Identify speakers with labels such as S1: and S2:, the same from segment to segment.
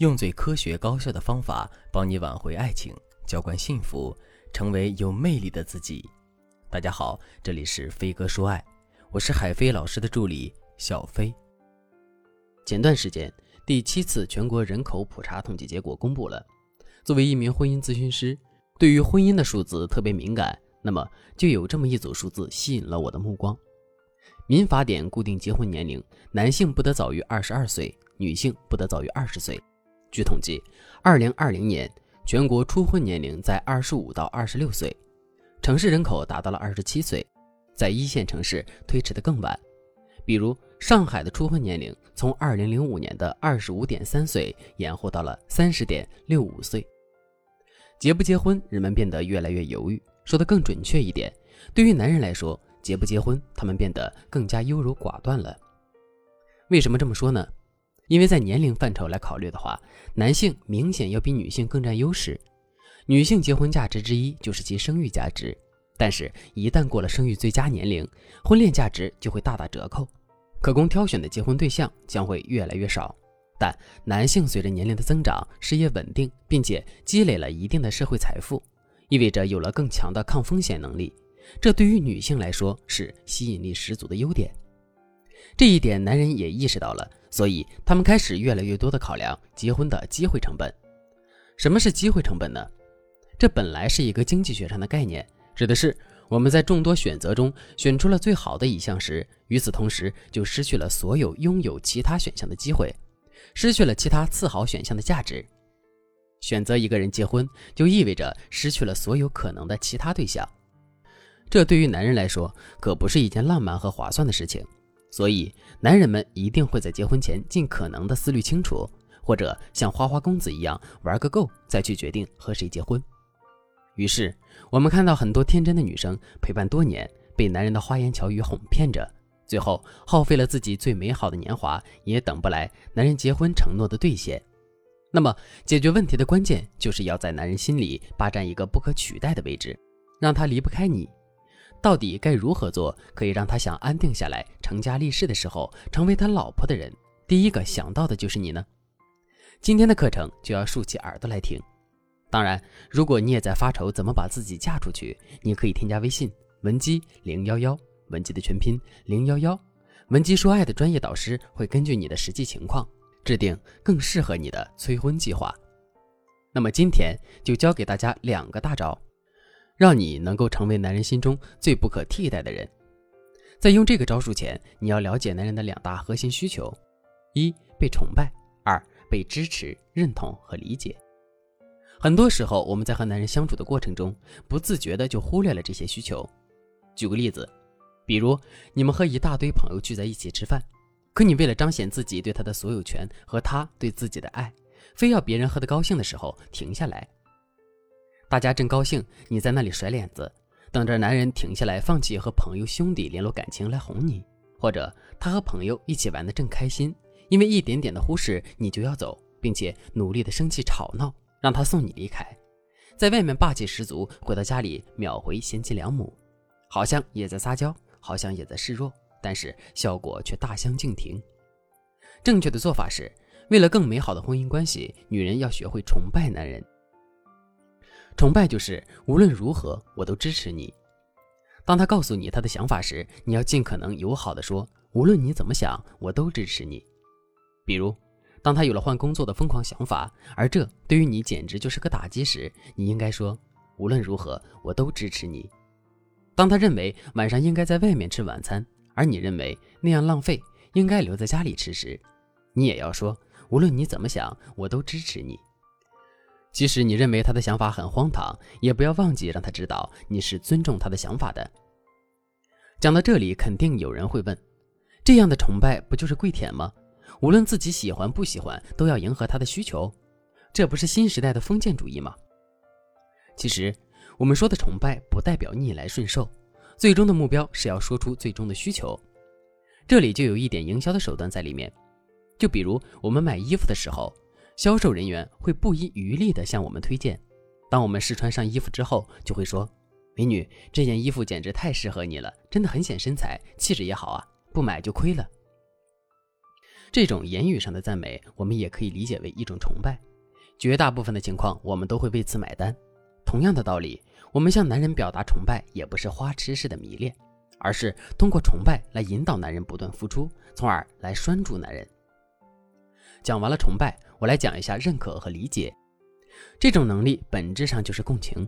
S1: 用最科学高效的方法帮你挽回爱情，浇灌幸福，成为有魅力的自己。大家好，这里是飞哥说爱，我是海飞老师的助理小飞。
S2: 前段时间，第七次全国人口普查统计结果公布了。作为一名婚姻咨询师，对于婚姻的数字特别敏感，那么就有这么一组数字吸引了我的目光。民法典固定结婚年龄，男性不得早于二十二岁，女性不得早于二十岁。据统计，二零二零年全国初婚年龄在二十五到二十六岁，城市人口达到了二十七岁，在一线城市推迟的更晚。比如上海的初婚年龄从二零零五年的二十五点三岁延后到了三十点六五岁。结不结婚，人们变得越来越犹豫。说的更准确一点，对于男人来说，结不结婚，他们变得更加优柔寡断了。为什么这么说呢？因为在年龄范畴来考虑的话，男性明显要比女性更占优势。女性结婚价值之一就是其生育价值，但是，一旦过了生育最佳年龄，婚恋价值就会大打折扣，可供挑选的结婚对象将会越来越少。但男性随着年龄的增长，事业稳定，并且积累了一定的社会财富，意味着有了更强的抗风险能力。这对于女性来说是吸引力十足的优点，这一点男人也意识到了，所以他们开始越来越多的考量结婚的机会成本。什么是机会成本呢？这本来是一个经济学上的概念，指的是我们在众多选择中选出了最好的一项时，与此同时就失去了所有拥有其他选项的机会，失去了其他次好选项的价值。选择一个人结婚，就意味着失去了所有可能的其他对象。这对于男人来说可不是一件浪漫和划算的事情，所以男人们一定会在结婚前尽可能的思虑清楚，或者像花花公子一样玩个够，再去决定和谁结婚。于是我们看到很多天真的女生陪伴多年，被男人的花言巧语哄骗着，最后耗费了自己最美好的年华，也等不来男人结婚承诺的兑现。那么解决问题的关键就是要在男人心里霸占一个不可取代的位置，让他离不开你。到底该如何做，可以让他想安定下来、成家立室的时候，成为他老婆的人？第一个想到的就是你呢。今天的课程就要竖起耳朵来听。当然，如果你也在发愁怎么把自己嫁出去，你可以添加微信文姬零幺幺，文姬的全拼零幺幺，文姬说爱的专业导师会根据你的实际情况，制定更适合你的催婚计划。那么今天就教给大家两个大招。让你能够成为男人心中最不可替代的人。在用这个招数前，你要了解男人的两大核心需求：一、被崇拜；二、被支持、认同和理解。很多时候，我们在和男人相处的过程中，不自觉的就忽略了这些需求。举个例子，比如你们和一大堆朋友聚在一起吃饭，可你为了彰显自己对他的所有权和他对自己的爱，非要别人喝得高兴的时候停下来。大家正高兴，你在那里甩脸子，等着男人停下来，放弃和朋友兄弟联络感情来哄你；或者他和朋友一起玩的正开心，因为一点点的忽视你就要走，并且努力的生气吵闹，让他送你离开。在外面霸气十足，回到家里秒回贤妻良母，好像也在撒娇，好像也在示弱，但是效果却大相径庭。正确的做法是，为了更美好的婚姻关系，女人要学会崇拜男人。崇拜就是无论如何我都支持你。当他告诉你他的想法时，你要尽可能友好的说：“无论你怎么想，我都支持你。”比如，当他有了换工作的疯狂想法，而这对于你简直就是个打击时，你应该说：“无论如何，我都支持你。”当他认为晚上应该在外面吃晚餐，而你认为那样浪费，应该留在家里吃时，你也要说：“无论你怎么想，我都支持你。”即使你认为他的想法很荒唐，也不要忘记让他知道你是尊重他的想法的。讲到这里，肯定有人会问：这样的崇拜不就是跪舔吗？无论自己喜欢不喜欢，都要迎合他的需求，这不是新时代的封建主义吗？其实，我们说的崇拜不代表逆来顺受，最终的目标是要说出最终的需求。这里就有一点营销的手段在里面，就比如我们买衣服的时候。销售人员会不遗余力地向我们推荐。当我们试穿上衣服之后，就会说：“美女，这件衣服简直太适合你了，真的很显身材，气质也好啊，不买就亏了。”这种言语上的赞美，我们也可以理解为一种崇拜。绝大部分的情况，我们都会为此买单。同样的道理，我们向男人表达崇拜，也不是花痴式的迷恋，而是通过崇拜来引导男人不断付出，从而来拴住男人。讲完了崇拜，我来讲一下认可和理解。这种能力本质上就是共情，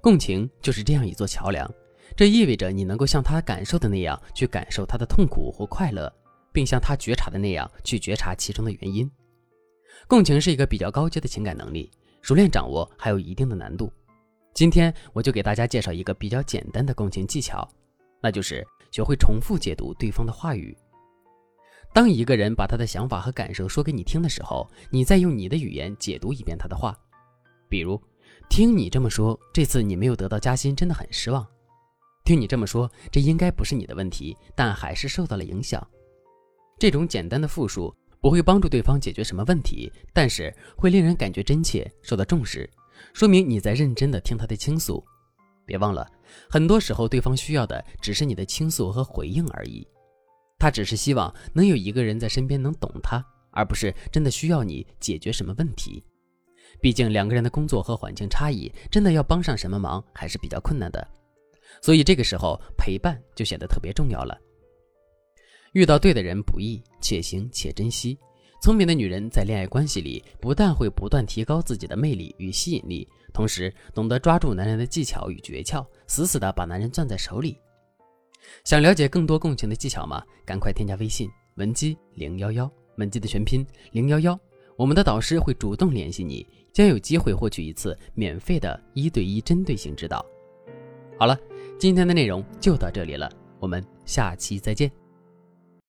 S2: 共情就是这样一座桥梁。这意味着你能够像他感受的那样去感受他的痛苦或快乐，并像他觉察的那样去觉察其中的原因。共情是一个比较高阶的情感能力，熟练掌握还有一定的难度。今天我就给大家介绍一个比较简单的共情技巧，那就是学会重复解读对方的话语。当一个人把他的想法和感受说给你听的时候，你再用你的语言解读一遍他的话。比如，听你这么说，这次你没有得到加薪，真的很失望。听你这么说，这应该不是你的问题，但还是受到了影响。这种简单的复述不会帮助对方解决什么问题，但是会令人感觉真切，受到重视，说明你在认真的听他的倾诉。别忘了，很多时候对方需要的只是你的倾诉和回应而已。他只是希望能有一个人在身边能懂他，而不是真的需要你解决什么问题。毕竟两个人的工作和环境差异，真的要帮上什么忙还是比较困难的。所以这个时候陪伴就显得特别重要了。遇到对的人不易，且行且珍惜。聪明的女人在恋爱关系里，不但会不断提高自己的魅力与吸引力，同时懂得抓住男人的技巧与诀窍，死死的把男人攥在手里。想了解更多共情的技巧吗？赶快添加微信文姬零幺幺，文姬的全拼零幺幺，我们的导师会主动联系你，将有机会获取一次免费的一对一针对性指导。好了。今天的内容就到这里了，我们下期再见。